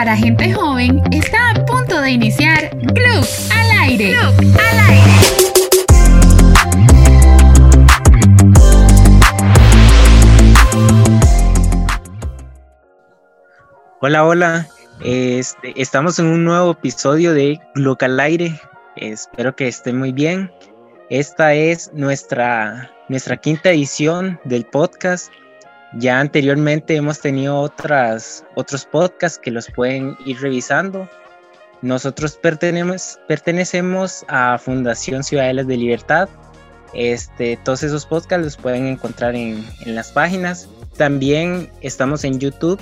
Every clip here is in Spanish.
para gente joven está a punto de iniciar Club al aire. Club al aire. Hola, hola. Este, estamos en un nuevo episodio de Club al aire. Espero que estén muy bien. Esta es nuestra, nuestra quinta edición del podcast ya anteriormente hemos tenido otras, otros podcasts que los pueden ir revisando. Nosotros pertenecemos, pertenecemos a Fundación Ciudadelas de Libertad. Este, todos esos podcasts los pueden encontrar en, en las páginas. También estamos en YouTube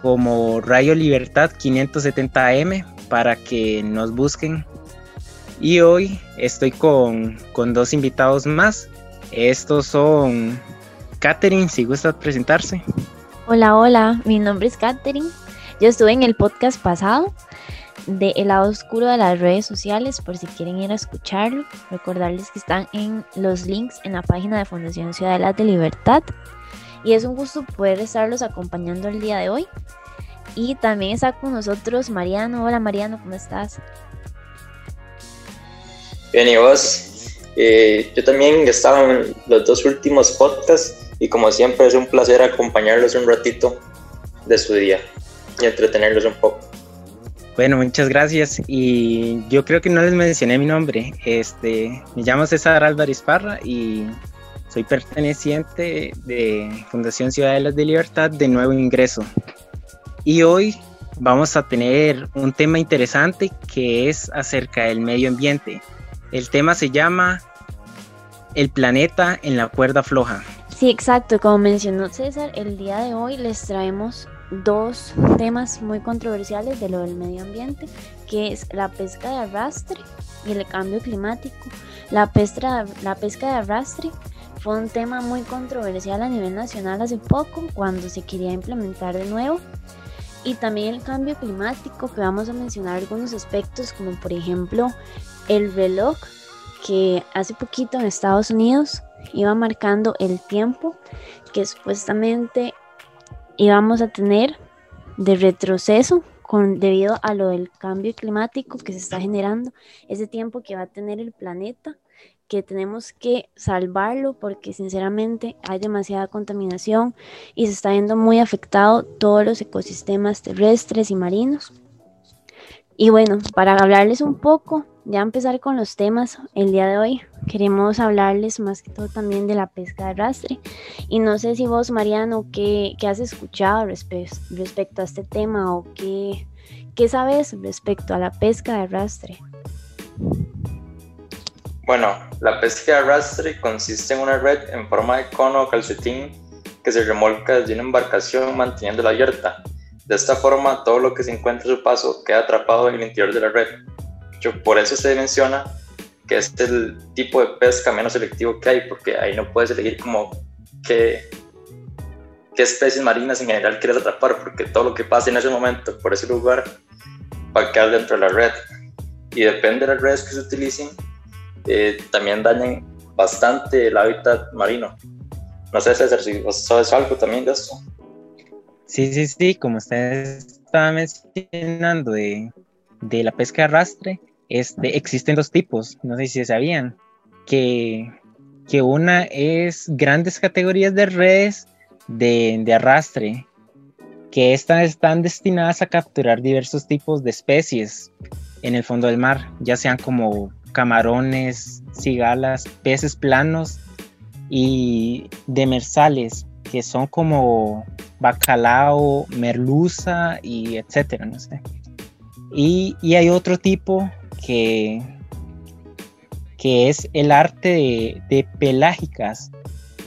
como Radio Libertad 570M para que nos busquen. Y hoy estoy con, con dos invitados más. Estos son Katherine, si gusta presentarse. Hola, hola, mi nombre es Katherine. Yo estuve en el podcast pasado de El lado oscuro de las redes sociales, por si quieren ir a escucharlo. Recordarles que están en los links en la página de Fundación Ciudadela de Libertad. Y es un gusto poder estarlos acompañando el día de hoy. Y también está con nosotros Mariano. Hola Mariano, ¿cómo estás? Bien, ¿y vos? Eh, yo también estaba en los dos últimos podcasts y como siempre es un placer acompañarlos un ratito de su día y entretenerlos un poco. Bueno, muchas gracias. Y yo creo que no les mencioné mi nombre. Este, me llamo César Álvarez Parra y soy perteneciente de Fundación Ciudadelas de Libertad de Nuevo Ingreso. Y hoy vamos a tener un tema interesante que es acerca del medio ambiente. El tema se llama El planeta en la cuerda floja. Sí, exacto. Como mencionó César, el día de hoy les traemos dos temas muy controversiales de lo del medio ambiente, que es la pesca de arrastre y el cambio climático. La pesca, la pesca de arrastre fue un tema muy controversial a nivel nacional hace poco, cuando se quería implementar de nuevo. Y también el cambio climático, que vamos a mencionar algunos aspectos, como por ejemplo el reloj, que hace poquito en Estados Unidos iba marcando el tiempo que supuestamente íbamos a tener de retroceso debido a lo del cambio climático que se está generando, ese tiempo que va a tener el planeta, que tenemos que salvarlo porque sinceramente hay demasiada contaminación y se está viendo muy afectado todos los ecosistemas terrestres y marinos. Y bueno, para hablarles un poco ya empezar con los temas el día de hoy. Queremos hablarles más que todo también de la pesca de arrastre. Y no sé si vos, Mariano, ¿qué, qué has escuchado respecto a este tema o qué, qué sabes respecto a la pesca de arrastre? Bueno, la pesca de arrastre consiste en una red en forma de cono o calcetín que se remolca desde una embarcación manteniéndola abierta. De esta forma, todo lo que se encuentra a su paso queda atrapado en el interior de la red por eso se menciona que es el tipo de pesca menos selectivo que hay, porque ahí no puedes elegir como qué, qué especies marinas en general quieres atrapar, porque todo lo que pase en ese momento por ese lugar va a quedar dentro de la red. Y depende de las redes que se utilicen, eh, también dañan bastante el hábitat marino. No sé, César, si vos sabes algo también de esto. Sí, sí, sí, como usted estaba mencionando de, de la pesca de arrastre, este, existen dos tipos, no sé si sabían, que, que una es grandes categorías de redes de, arrastre, que estas están destinadas a capturar diversos tipos de especies en el fondo del mar, ya sean como camarones, cigalas, peces planos y demersales, que son como bacalao, merluza y etcétera, no sé. Y, y hay otro tipo que, es el arte de, pelágicas.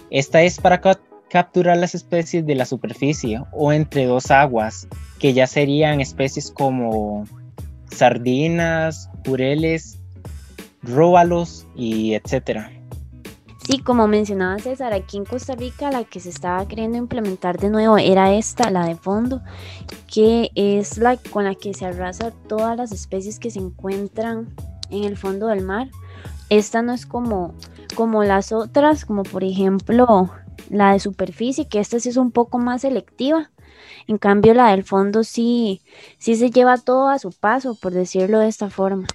Esta es para capturar las especies de la superficie o entre dos aguas, que ya serían especies como sardinas, jureles, róbalos y etcétera. Sí, como mencionaba César, aquí en Costa Rica la que se estaba queriendo implementar de nuevo era esta, la de fondo, que es la con la que se arrasa todas las especies que se encuentran en el fondo del mar. Esta no es como, como las otras, como por ejemplo la de superficie, que esta sí es un poco más selectiva. En cambio, la del fondo sí, sí se lleva todo a su paso, por decirlo de esta forma.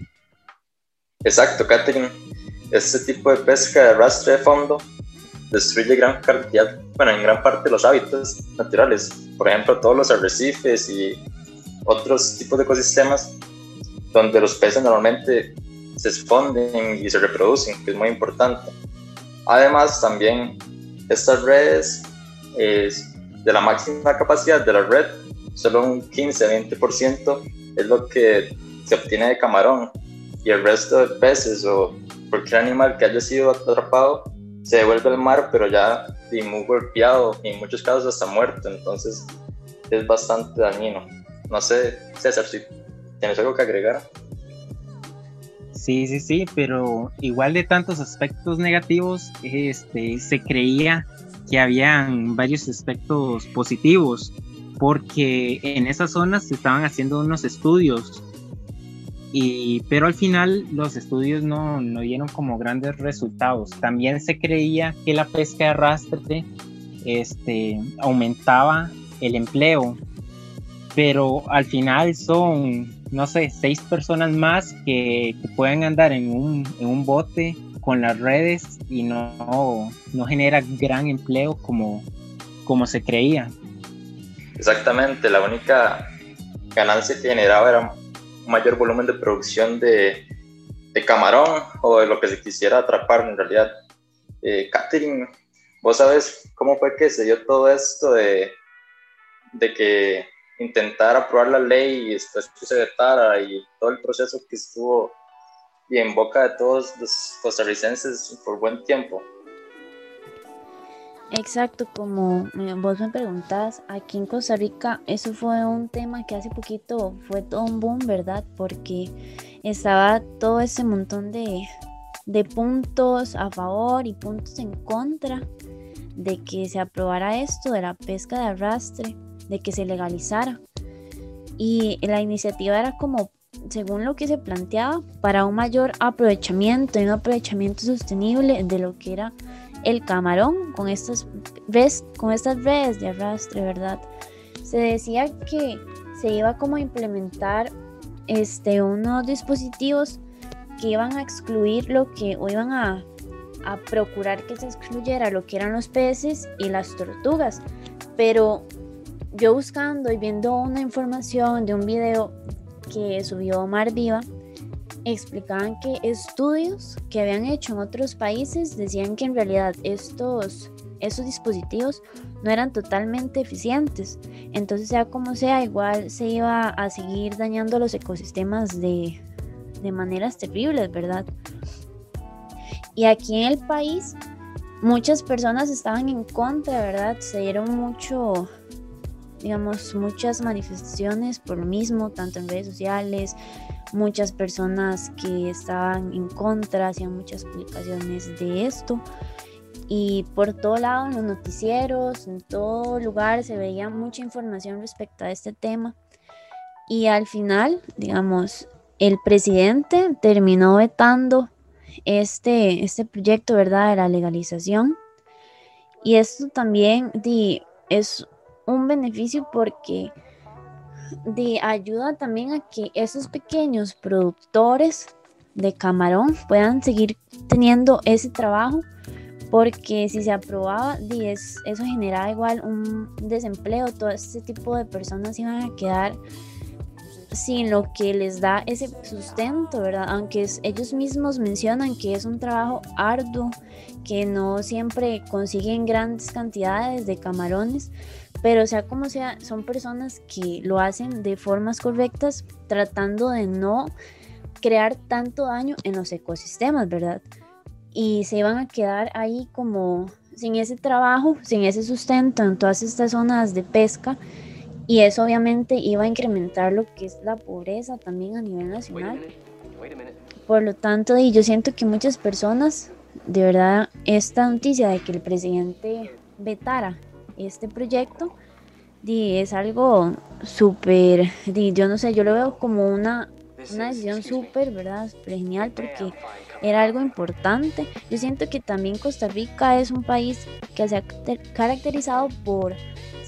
Exacto, Catherine. Este tipo de pesca de arrastre de fondo destruye gran cantidad, bueno, en gran parte los hábitats naturales. Por ejemplo, todos los arrecifes y otros tipos de ecosistemas donde los peces normalmente se esconden y se reproducen, que es muy importante. Además, también estas redes, de la máxima capacidad de la red, solo un 15-20% es lo que se obtiene de camarón y el resto de peces o cualquier animal que haya sido atrapado se devuelve al mar, pero ya muy golpeado y en muchos casos hasta muerto, entonces es bastante dañino. No sé, César, si tienes algo que agregar. Sí, sí, sí, pero igual de tantos aspectos negativos, este, se creía que habían varios aspectos positivos, porque en esas zonas se estaban haciendo unos estudios, y, pero al final los estudios no, no dieron como grandes resultados. También se creía que la pesca de arrastre este, aumentaba el empleo, pero al final son no sé, seis personas más que, pueden andar en un, en un, bote con las redes y no, no genera gran empleo como, como se creía. Exactamente, la única ganancia que generaba era mayor volumen de producción de, camarón o de lo que se quisiera atrapar en realidad. Eh, Catherine, ¿vos sabes cómo fue que se dio todo esto de, de que intentar aprobar la ley y después que se vetara y todo el proceso que estuvo y en boca de todos los costarricenses por buen tiempo. Exacto, como vos me preguntas, aquí en Costa Rica eso fue un tema que hace poquito fue todo un boom, ¿verdad? Porque estaba todo ese montón de, de puntos a favor y puntos en contra de que se aprobara esto de la pesca de arrastre de que se legalizara. Y la iniciativa era como, según lo que se planteaba, para un mayor aprovechamiento y un aprovechamiento sostenible de lo que era el camarón con estas redes, con estas redes de arrastre, ¿verdad? Se decía que se iba como a implementar este, unos dispositivos que iban a excluir lo que, o iban a, a procurar que se excluyera lo que eran los peces y las tortugas. Pero yo buscando y viendo una información de un video que subió Omar Viva, explicaban que estudios que habían hecho en otros países decían que en realidad estos, dispositivos no eran totalmente eficientes. Entonces, sea como sea, igual se iba a seguir dañando los ecosistemas de, de maneras terribles, ¿verdad? Y aquí en el país, muchas personas estaban en contra, ¿verdad? Se dieron mucho digamos, muchas manifestaciones por lo mismo, tanto en redes sociales, muchas personas que estaban en contra, hacían muchas publicaciones de esto. Y por todo lado, en los noticieros, en todo lugar, se veía mucha información respecto a este tema. Y al final, digamos, el presidente terminó vetando este, este proyecto, ¿verdad?, de la legalización. Y esto también es un beneficio porque de ayuda también a que esos pequeños productores de camarón puedan seguir teniendo ese trabajo porque si se aprobaba eso generaba igual un desempleo todo este tipo de personas iban a quedar sin lo que les da ese sustento, ¿verdad? Aunque ellos mismos mencionan que es un trabajo arduo, que no siempre consiguen grandes cantidades de camarones, pero sea como sea, son personas que lo hacen de formas correctas, tratando de no crear tanto daño en los ecosistemas, ¿verdad? Y se iban a quedar ahí como sin ese trabajo, sin ese sustento en todas estas zonas de pesca y eso obviamente iba a incrementar lo que es la pobreza también a nivel nacional. Por lo tanto, y yo siento que muchas personas, de verdad, esta noticia de que el presidente vetara este proyecto, es algo súper, yo no sé, yo lo veo como una, una decisión súper, ¿verdad? Súper genial porque era algo importante. Yo siento que también Costa Rica es un país que se ha caracterizado por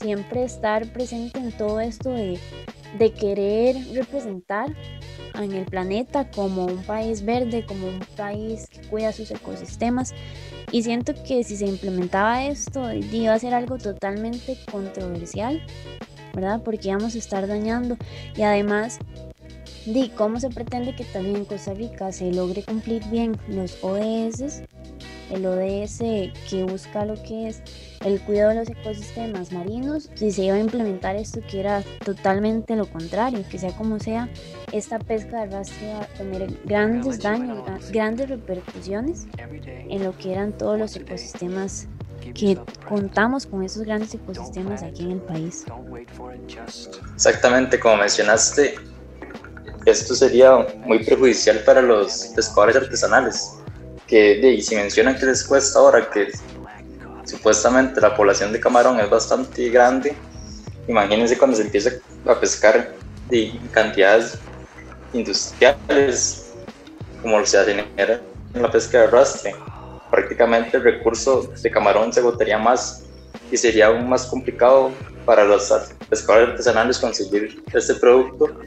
siempre estar presente en todo esto de, de querer representar en el planeta como un país verde, como un país que cuida sus ecosistemas. Y siento que si se implementaba esto, iba a ser algo totalmente controversial, ¿verdad? Porque íbamos a estar dañando. Y además, di cómo se pretende que también Costa Rica se logre cumplir bien los ODS el ODS que busca lo que es el cuidado de los ecosistemas marinos, si se iba a implementar esto que era totalmente lo contrario, que sea como sea, esta pesca de arrastre iba a tener grandes daños, grandes repercusiones en lo que eran todos los ecosistemas que contamos con esos grandes ecosistemas aquí en el país. Exactamente, como mencionaste, esto sería muy perjudicial para los pescadores artesanales que y si mencionan que les cuesta ahora que supuestamente la población de camarón es bastante grande, imagínense cuando se empieza a pescar de cantidades industriales como se hace en la pesca de arrastre. Prácticamente el recurso de camarón se agotaría más y sería aún más complicado para los pescadores artesanales conseguir este producto.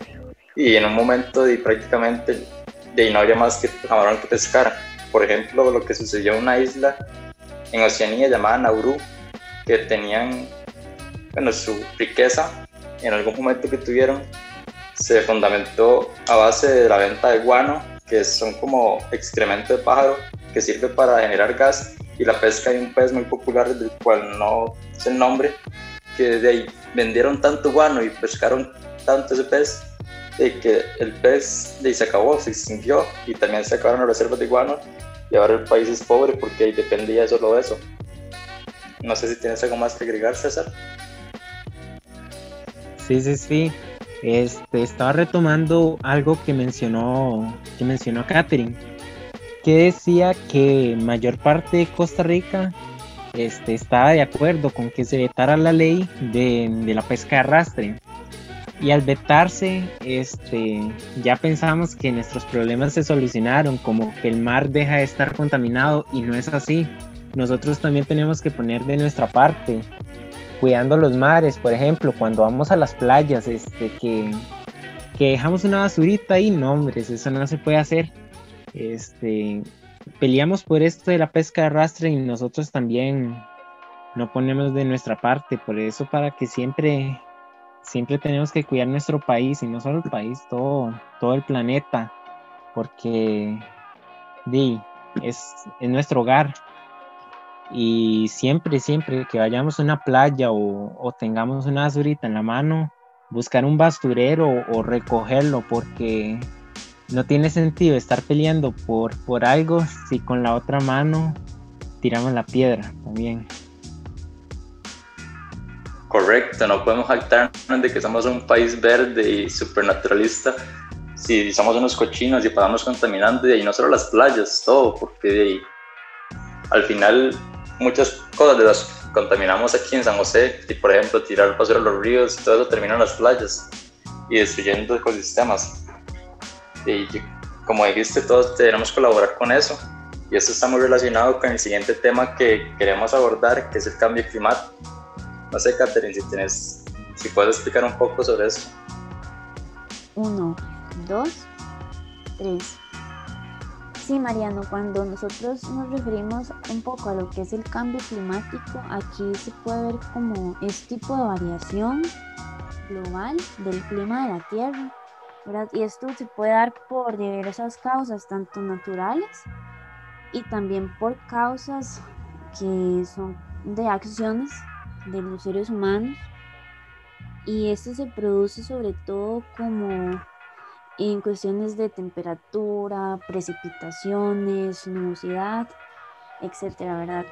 Y en un momento de prácticamente de no habría más que camarón que pescar por ejemplo, lo que sucedió en una isla en Oceanía llamada Nauru, que tenían bueno, su riqueza en algún momento que tuvieron se fundamentó a base de la venta de guano, que son como excremento de pájaro que sirve para generar gas, y la pesca de un pez muy popular del cual no sé el nombre, que de ahí vendieron tanto guano y pescaron tanto ese pez de que el pez de se acabó, se extinguió y también se acabaron las reservas de guano y ahora el país es pobre porque ahí dependía solo de eso. No sé si tienes algo más que agregar, César. Sí, sí, sí. Este, estaba retomando algo que mencionó, que mencionó Catherine, que decía que mayor parte de Costa Rica este, estaba de acuerdo con que se vetara la ley de, de la pesca de arrastre y al vetarse, este, ya pensamos que nuestros problemas se solucionaron, como que el mar deja de estar contaminado y no es así. Nosotros también tenemos que poner de nuestra parte, cuidando los mares, por ejemplo, cuando vamos a las playas, este, que, dejamos una basurita ahí, no, hombre, eso no se puede hacer. Este, peleamos por esto de la pesca de arrastre y nosotros también no ponemos de nuestra parte, por eso para que siempre siempre tenemos que cuidar nuestro país y no solo el país, todo, todo el planeta, porque di, es, nuestro hogar. Y siempre, siempre que vayamos a una playa o, tengamos una basurita en la mano, buscar un basurero o, recogerlo, porque no tiene sentido estar peleando por, por algo si con la otra mano tiramos la piedra también. Correcto, no podemos jactarnos de que somos un país verde y supernaturalista si somos unos cochinos y pasamos contaminando y no solo las playas, todo, porque al final muchas cosas de las que contaminamos aquí en San José, y por ejemplo tirar basura a los ríos, todo eso termina en las playas y destruyendo ecosistemas. Y como dijiste, todos tenemos que colaborar con eso. Y eso está muy relacionado con el siguiente tema que queremos abordar, que es el cambio climático no sé, Catherine, si tienes, si puedes explicar un poco sobre eso. Uno, dos, tres. Sí, Mariano, cuando nosotros nos referimos un poco a lo que es el cambio climático, aquí se puede ver como este tipo de variación global del clima de la Tierra. Y esto se puede dar por diversas causas, tanto naturales y también por causas que son de acciones de los seres humanos y esto se produce sobre todo como en cuestiones de temperatura, precipitaciones, nubosidad, etcétera, ¿verdad?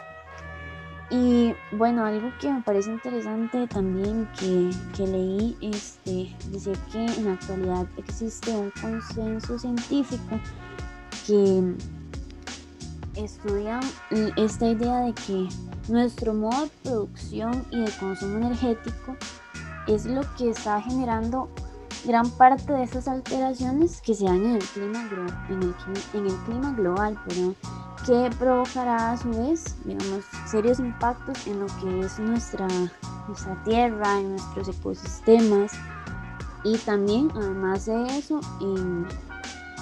Y bueno, algo que me parece interesante también que, que leí, este, decía que en la actualidad existe un consenso científico que estudia esta idea de que nuestro modo de producción y de consumo energético es lo que está generando gran parte de estas alteraciones que se dan en el clima, en el, en el clima global, pero que provocará a su vez, digamos, serios impactos en lo que es nuestra, nuestra tierra, en nuestros ecosistemas. Y también, además de eso, en,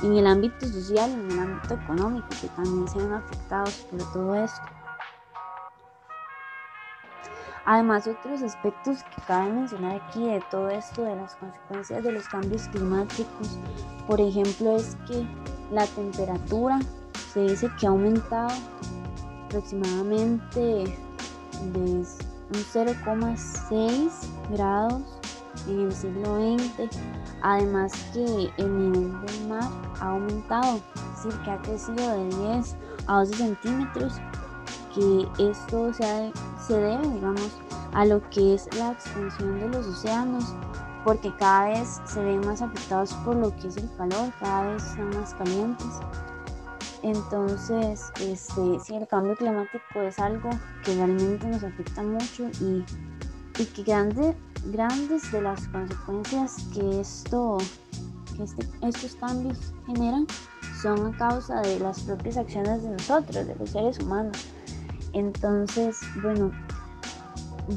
en el ámbito social, en el ámbito económico, que también se ven afectados por todo esto. Además, otros aspectos que cabe mencionar aquí de todo esto, de las consecuencias de los cambios climáticos, por ejemplo, es que la temperatura se dice que ha aumentado aproximadamente de un 0,6 grados en el siglo XX, además que el nivel del mar ha aumentado, es decir, que ha crecido de 10 a 12 centímetros que esto se, debe, digamos, a lo que es la expansión de los océanos, porque cada vez se ven más afectados por lo que es el calor, cada vez son más calientes. Entonces, este, sí, el cambio climático es algo que realmente nos afecta mucho y, y que grande, grandes de las consecuencias que, esto, que este, estos cambios generan son a causa de las propias acciones de nosotros, de los seres humanos. Entonces, bueno,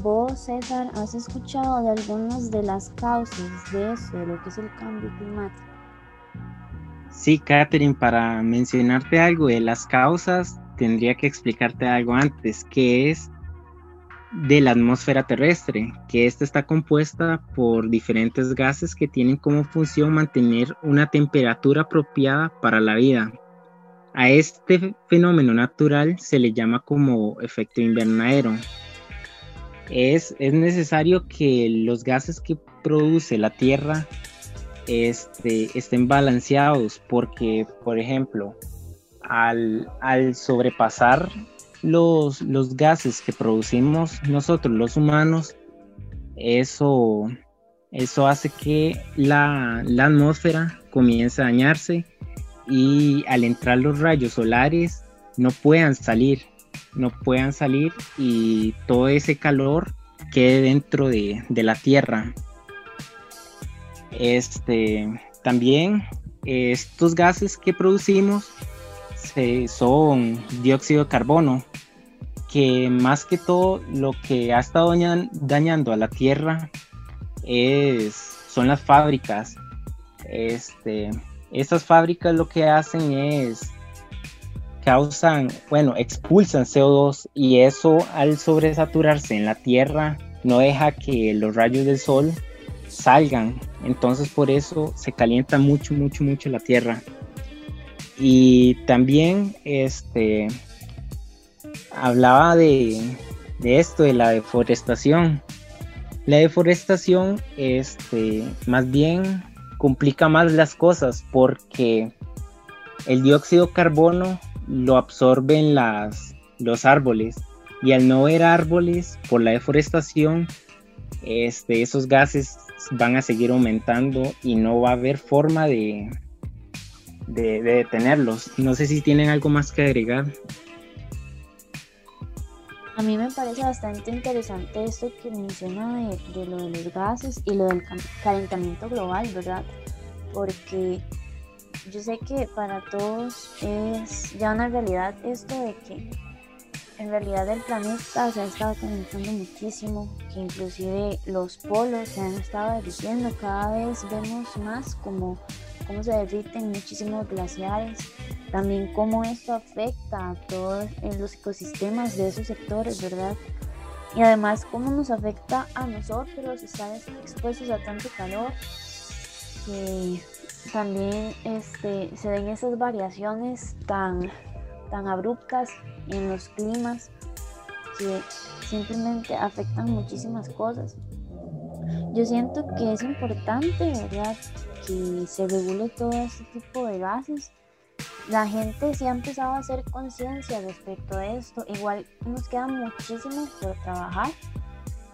vos, César, has escuchado de algunas de las causas de eso, de lo que es el cambio climático. Sí, Catherine, para mencionarte algo de las causas, tendría que explicarte algo antes, que es de la atmósfera terrestre, que esta está compuesta por diferentes gases que tienen como función mantener una temperatura apropiada para la vida. A este fenómeno natural se le llama como efecto invernadero. Es, es necesario que los gases que produce la Tierra este, estén balanceados porque, por ejemplo, al, al sobrepasar los, los, gases que producimos nosotros los humanos, eso, eso hace que la, la atmósfera comience a dañarse y al entrar los rayos solares no puedan salir, no puedan salir y todo ese calor quede dentro de, la tierra. Este, también estos gases que producimos son dióxido de carbono, que más que todo lo que ha estado dañando a la tierra es, son las fábricas. Este, estas fábricas lo que hacen es causan, bueno, expulsan CO2 y eso al sobresaturarse en la Tierra no deja que los rayos del sol salgan. Entonces por eso se calienta mucho, mucho, mucho la Tierra. Y también este hablaba de, de esto, de la deforestación. La deforestación, este, más bien complica más las cosas porque el dióxido de carbono lo absorben las, los árboles y al no ver árboles por la deforestación, este, esos gases van a seguir aumentando y no va a haber forma de, de, detenerlos. No sé si tienen algo más que agregar. A mí me parece bastante interesante esto que menciona de, de, lo de los gases y lo del calentamiento global, ¿verdad? Porque yo sé que para todos es ya una realidad esto de que en realidad el planeta se ha estado calentando muchísimo, que inclusive los polos se han estado derritiendo, cada vez vemos más como cómo se derriten muchísimos glaciares, también cómo esto afecta a todos los ecosistemas de esos sectores, ¿verdad? Y además cómo nos afecta a nosotros estar expuestos a tanto calor, que también este, se ven esas variaciones tan, tan abruptas en los climas que simplemente afectan muchísimas cosas. Yo siento que es importante, ¿verdad?, que se regule todo este tipo de gases. La gente se ha empezado a hacer conciencia respecto a esto. Igual nos queda muchísimo por trabajar.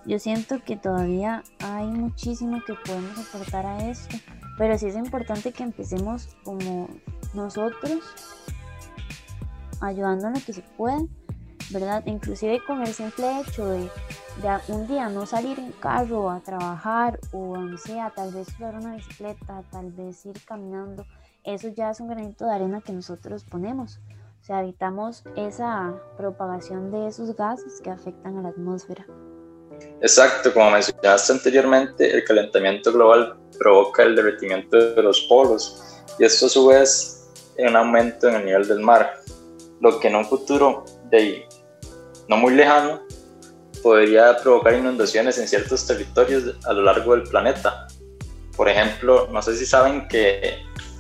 Yo siento que todavía hay muchísimo que podemos aportar a esto, pero sí es importante que empecemos como nosotros ayudando en lo que se puede ¿verdad? Inclusive con el simple hecho de, de, un día no salir en carro a trabajar o no sea, tal vez usar una bicicleta, tal vez ir caminando, eso ya es un granito de arena que nosotros ponemos. O sea, evitamos esa propagación de esos gases que afectan a la atmósfera. Exacto, como mencionaste anteriormente, el calentamiento global provoca el derretimiento de los polos y esto a su vez un aumento en el nivel del mar, lo que en un futuro de no muy lejano podría provocar inundaciones en ciertos territorios a lo largo del planeta. Por ejemplo, no sé si saben que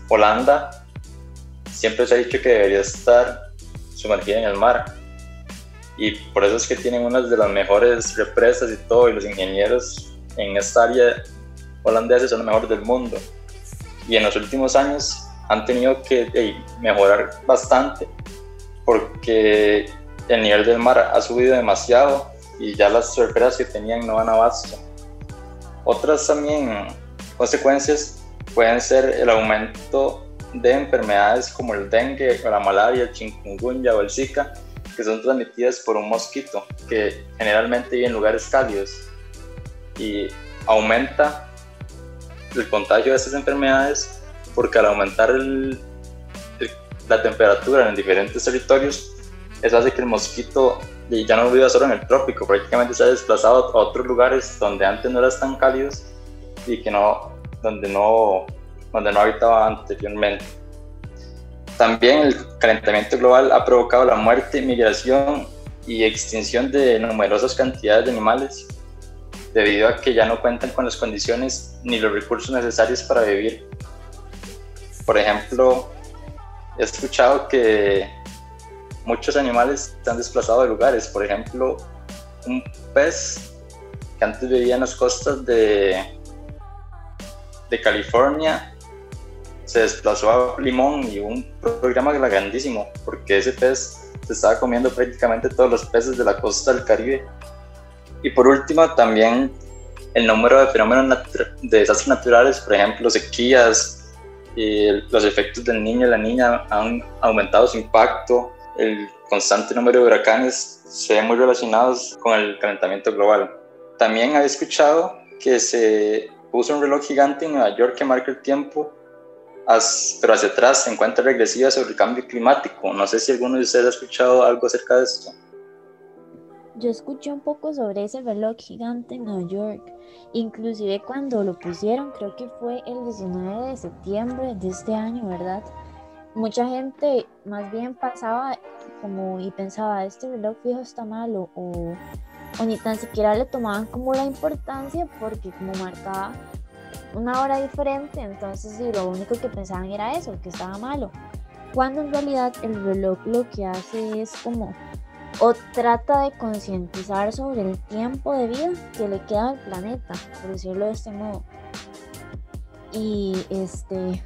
Holanda siempre se ha dicho que debería estar sumergida en el mar. Y por eso es que tienen una de las mejores represas y todo y los ingenieros en esta área holandesa son los mejores del mundo. Y en los últimos años han tenido que mejorar bastante porque el nivel del mar ha subido demasiado y ya las represas que tenían no van a abasto. Otras también consecuencias pueden ser el aumento de enfermedades como el dengue la malaria, el chikungunya o el zika, que son transmitidas por un mosquito que generalmente vive en lugares cálidos y aumenta el contagio de estas enfermedades porque al aumentar la temperatura en diferentes territorios, eso hace que el mosquito ya no viva solo en el trópico, prácticamente se ha desplazado a otros lugares donde antes no eran tan cálidos y que no, donde no, donde no habitaba anteriormente. También el calentamiento global ha provocado la muerte, migración y extinción de numerosas cantidades de animales debido a que ya no cuentan con las condiciones ni los recursos necesarios para vivir. Por ejemplo, he escuchado que muchos animales se han desplazado de lugares. Por ejemplo, un pez que antes vivía en las costas de, de California se desplazó a Limón y un programa grandísimo porque ese pez se estaba comiendo prácticamente todos los peces de la costa del Caribe y por último, también el número de fenómenos de desastres naturales, por ejemplo, sequías, y los efectos del niño y la niña han aumentado su impacto, el constante número de huracanes se ven muy relacionados con el calentamiento global. También he escuchado que se puso un reloj gigante en Nueva York que marca el tiempo, pero hacia atrás se encuentra regresiva sobre el cambio climático. No sé si alguno de ustedes ha escuchado algo acerca de esto. Yo escuché un poco sobre ese reloj gigante en Nueva York. Inclusive cuando lo pusieron, creo que fue el 19 de septiembre de este año, ¿verdad? Mucha gente más bien pasaba como y pensaba, este reloj fijo está malo o, o ni tan siquiera le tomaban como la importancia porque como marcaba una hora diferente, entonces lo único que pensaban era eso, que estaba malo. Cuando en realidad el reloj lo que hace es como o trata de concientizar sobre el tiempo de vida que le queda al planeta, por decirlo de este modo. Y este,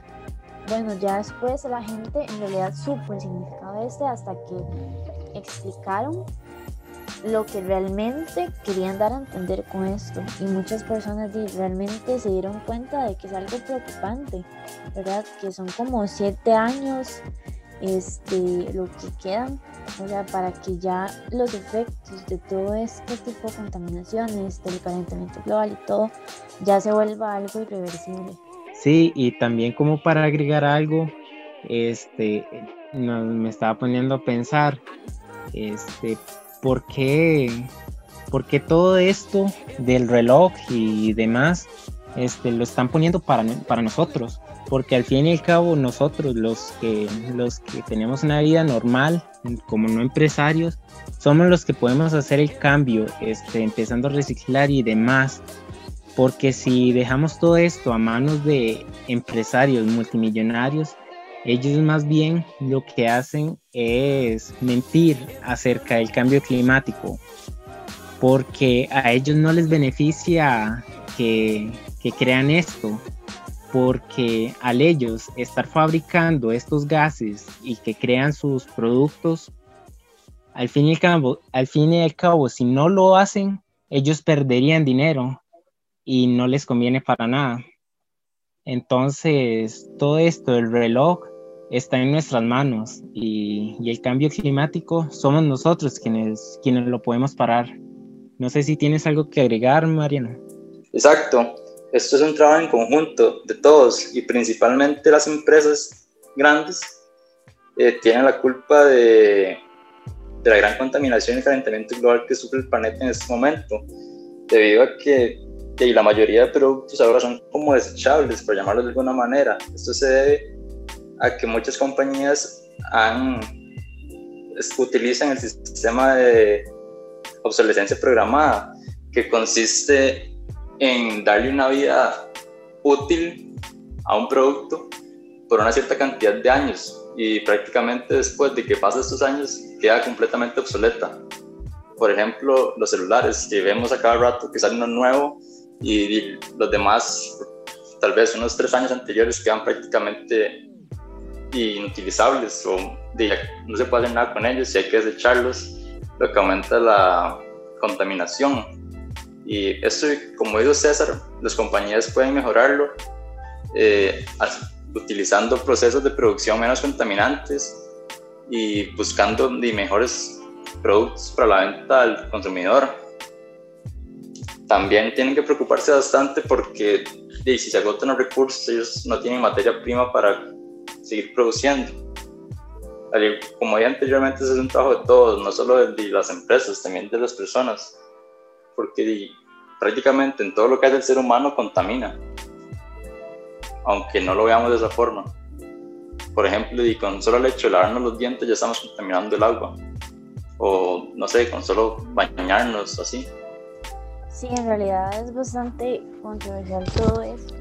bueno, ya después la gente en realidad supo el significado de este hasta que explicaron lo que realmente querían dar a entender con esto. Y muchas personas realmente se dieron cuenta de que es algo preocupante, ¿verdad? Que son como siete años este, lo que quedan, o sea, para que ya los efectos de todo este tipo de contaminaciones, del calentamiento global y todo, ya se vuelva algo irreversible. Sí, y también como para agregar algo, este, me estaba poniendo a pensar, este, ¿por qué, por qué todo esto del reloj y demás, este, lo están poniendo para, para nosotros? porque al fin y al cabo nosotros los que los que tenemos una vida normal como no empresarios somos los que podemos hacer el cambio este, empezando a reciclar y demás porque si dejamos todo esto a manos de empresarios multimillonarios ellos más bien lo que hacen es mentir acerca del cambio climático porque a ellos no les beneficia que, crean esto porque al ellos estar fabricando estos gases y que crean sus productos, al fin y cabo, al fin y al cabo, si no lo hacen, ellos perderían dinero y no les conviene para nada. Entonces, todo esto, el reloj, está en nuestras manos y, y, el cambio climático somos nosotros quienes, quienes lo podemos parar. No sé si tienes algo que agregar, Mariano. Exacto. Esto es un trabajo en conjunto de todos y principalmente las empresas grandes eh, tienen la culpa de, de, la gran contaminación y calentamiento global que sufre el planeta en este momento, debido a que y la mayoría de productos ahora son como desechables, por llamarlo de alguna manera. Esto se debe a que muchas compañías han, utilizan el sistema de obsolescencia programada, que consiste en darle una vida útil a un producto por una cierta cantidad de años y prácticamente después de que pasen estos años queda completamente obsoleta. Por ejemplo, los celulares, que vemos a cada rato que sale uno nuevo y los demás, tal vez unos tres años anteriores, quedan prácticamente inutilizables o no se puede hacer nada con ellos y hay que desecharlos, lo que aumenta la contaminación. Y esto, como dijo César, las compañías pueden mejorarlo eh, utilizando procesos de producción menos contaminantes y buscando mejores productos para la venta al consumidor. También tienen que preocuparse bastante porque si se agotan los recursos, ellos no tienen materia prima para seguir produciendo. Como dije anteriormente, es un trabajo de todos, no solo de las empresas, también de las personas, porque prácticamente en todo lo que hace el ser humano contamina aunque no lo veamos de esa forma. Por ejemplo, y con solo el hecho de lavarnos los dientes ya estamos contaminando el agua. O no sé, con solo bañarnos así. Sí, en realidad es bastante controversial todo esto,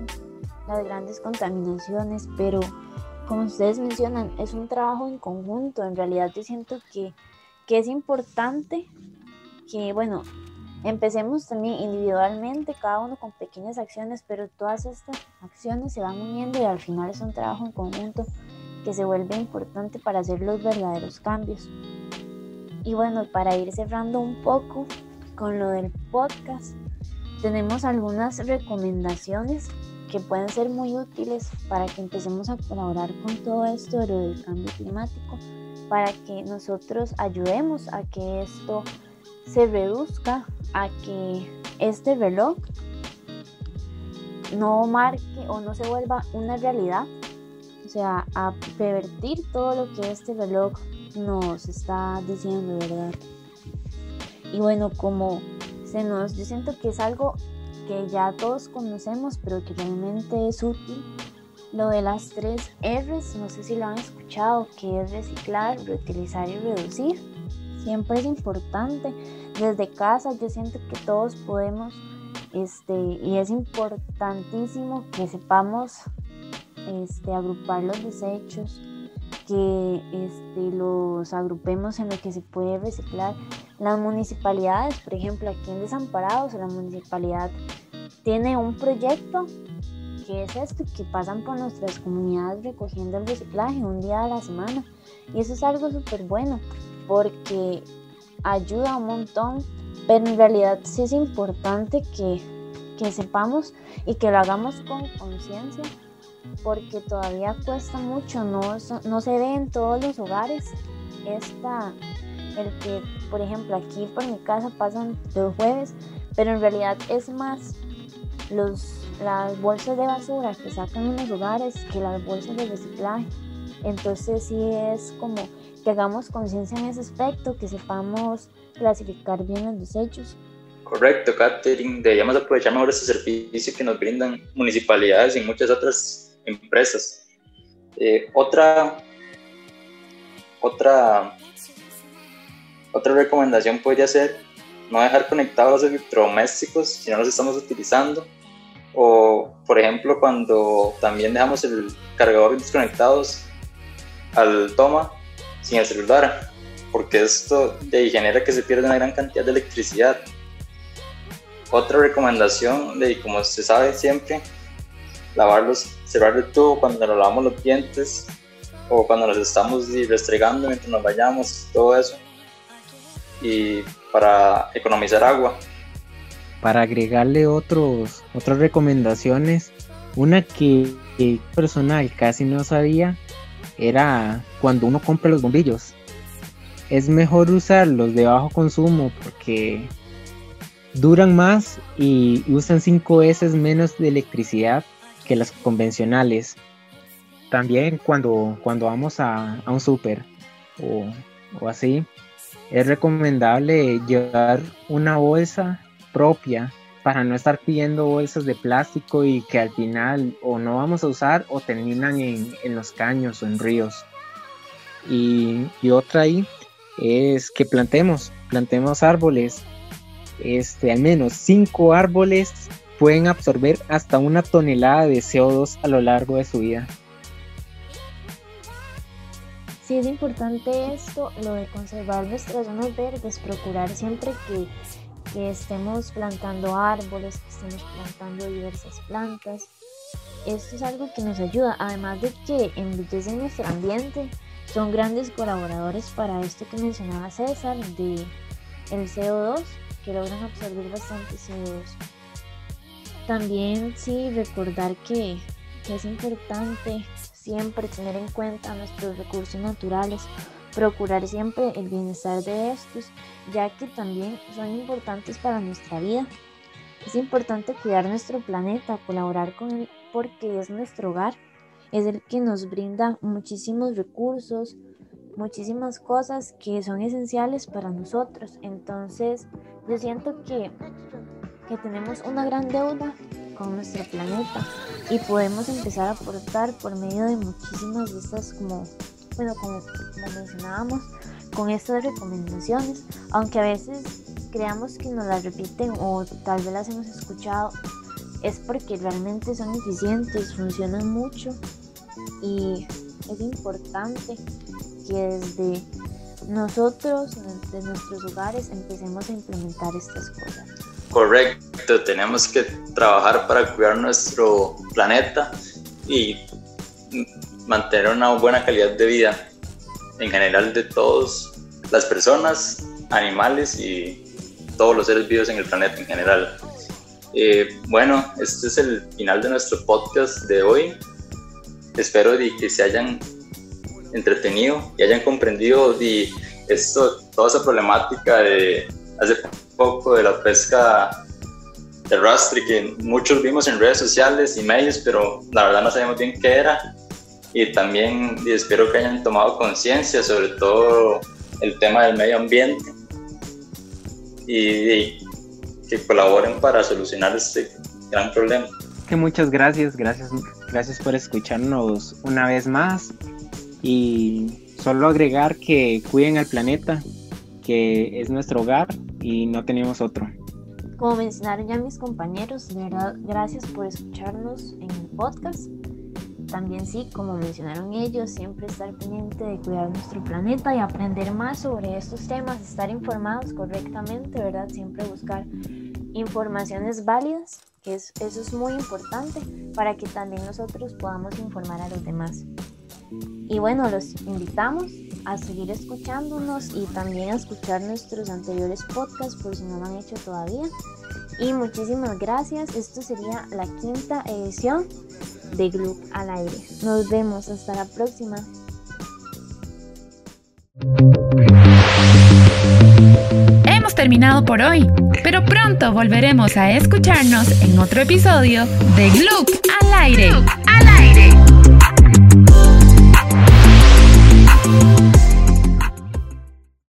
las grandes contaminaciones, pero como ustedes mencionan, es un trabajo en conjunto. En realidad yo siento que, que es importante que, bueno, Empecemos también individualmente, cada uno con pequeñas acciones, pero todas estas acciones se van uniendo y al final es un trabajo en conjunto que se vuelve importante para hacer los verdaderos cambios. Y bueno, para ir cerrando un poco con lo del podcast, tenemos algunas recomendaciones que pueden ser muy útiles para que empecemos a colaborar con todo esto de lo del cambio climático, para que nosotros ayudemos a que esto se reduzca a que este reloj no marque o no se vuelva una realidad, o sea, a pervertir todo lo que este reloj nos está diciendo, ¿verdad? Y bueno, como se nos, yo siento que es algo que ya todos conocemos, pero que realmente es útil, lo de las tres R's, no sé si lo han escuchado, que es reciclar, reutilizar y reducir. Siempre es importante desde casa yo siento que todos podemos este, y es importantísimo que sepamos este, agrupar los desechos, que este, los agrupemos en lo que se puede reciclar. Las municipalidades, por ejemplo, aquí en Desamparados, la municipalidad tiene un proyecto que es esto, que pasan por nuestras comunidades recogiendo el reciclaje un día a la semana. Y eso es algo súper bueno, porque ayuda un montón, pero en realidad sí es importante que, que sepamos y que lo hagamos con conciencia, porque todavía cuesta mucho, no, no se ve en todos los hogares esta, el que, por ejemplo, aquí por mi casa pasan los jueves, pero en realidad es más los, las bolsas de basura que sacan en los hogares que las bolsas de reciclaje. Entonces sí es como que hagamos conciencia en ese aspecto, que sepamos clasificar bien los desechos. Correcto, Catherine. Deberíamos aprovechar mejor este servicio que nos brindan municipalidades y muchas otras empresas. Eh, otra, otra, otra recomendación podría ser no dejar conectados los electrodomésticos si no los estamos utilizando. O, por ejemplo, cuando también dejamos el cargador desconectados al toma, sin el celular, porque esto de, genera que se pierda una gran cantidad de electricidad. Otra recomendación, de, como se sabe siempre, lavarlos, cerrar el tubo cuando nos lavamos los dientes o cuando nos estamos restregando mientras nos vayamos, todo eso. Y para economizar agua. Para agregarle otros, otras recomendaciones, una que, que personal casi no sabía era cuando uno compra los bombillos. Es mejor usar los de bajo consumo porque duran más y usan 5 veces menos de electricidad que las convencionales. También cuando, cuando vamos a, un súper o, o así, es recomendable llevar una bolsa propia para no estar pidiendo bolsas de plástico y que al final o no vamos a usar o terminan en, los caños o en ríos. Y, y, otra ahí es que plantemos, plantemos árboles. Este, al menos cinco árboles pueden absorber hasta una tonelada de CO2 a lo largo de su vida. Sí, es importante esto, lo de conservar nuestras zonas verdes, procurar siempre que estemos plantando árboles, que estemos plantando diversas plantas. Esto es algo que nos ayuda, además de que embellecen nuestro ambiente, son grandes colaboradores para esto que mencionaba César, de el CO2, que logran absorber bastante CO2. También sí recordar que, que es importante siempre tener en cuenta nuestros recursos naturales, procurar siempre el bienestar de estos, ya que también son importantes para nuestra vida. Es importante cuidar nuestro planeta, colaborar con él porque es nuestro hogar, es el que nos brinda muchísimos recursos, muchísimas cosas que son esenciales para nosotros. Entonces, yo siento que, que tenemos una gran deuda con nuestro planeta y podemos empezar a aportar por medio de muchísimas de estas como bueno, como, mencionábamos, con estas recomendaciones, aunque a veces creamos que nos las repiten o tal vez las hemos escuchado, es porque realmente son eficientes, funcionan mucho y es importante que desde nosotros, desde nuestros hogares, empecemos a implementar estas cosas. Correcto, tenemos que trabajar para cuidar nuestro planeta y mantener una buena calidad de vida en general de todas las personas, animales y todos los seres vivos en el planeta en general. Eh, bueno, este es el final de nuestro podcast de hoy. Espero que se hayan entretenido y hayan comprendido de esto, toda esa problemática de hace poco de la pesca de rastri que muchos vimos en redes sociales y medios, pero la verdad no sabemos bien qué era. Y también espero que hayan tomado conciencia sobre todo el tema del medio ambiente y, que colaboren para solucionar este gran problema. Que muchas gracias, gracias, gracias por escucharnos una vez más. Y solo agregar que cuiden al planeta, que es nuestro hogar y no tenemos otro. Como mencionaron ya mis compañeros, de verdad, gracias por escucharnos en el podcast. También sí, como mencionaron ellos, siempre estar pendiente de cuidar nuestro planeta y aprender más sobre estos temas, estar informados correctamente, ¿verdad? Siempre buscar informaciones válidas, que es, eso es muy importante para que también nosotros podamos informar a los demás. Y bueno, los invitamos a seguir escuchándonos y también a escuchar nuestros anteriores podcasts por si no lo han hecho todavía. Y muchísimas gracias. Esto sería la quinta edición de Gloop al aire. Nos vemos, hasta la próxima. Hemos terminado por hoy, pero pronto volveremos a escucharnos en otro episodio de Gloop al aire.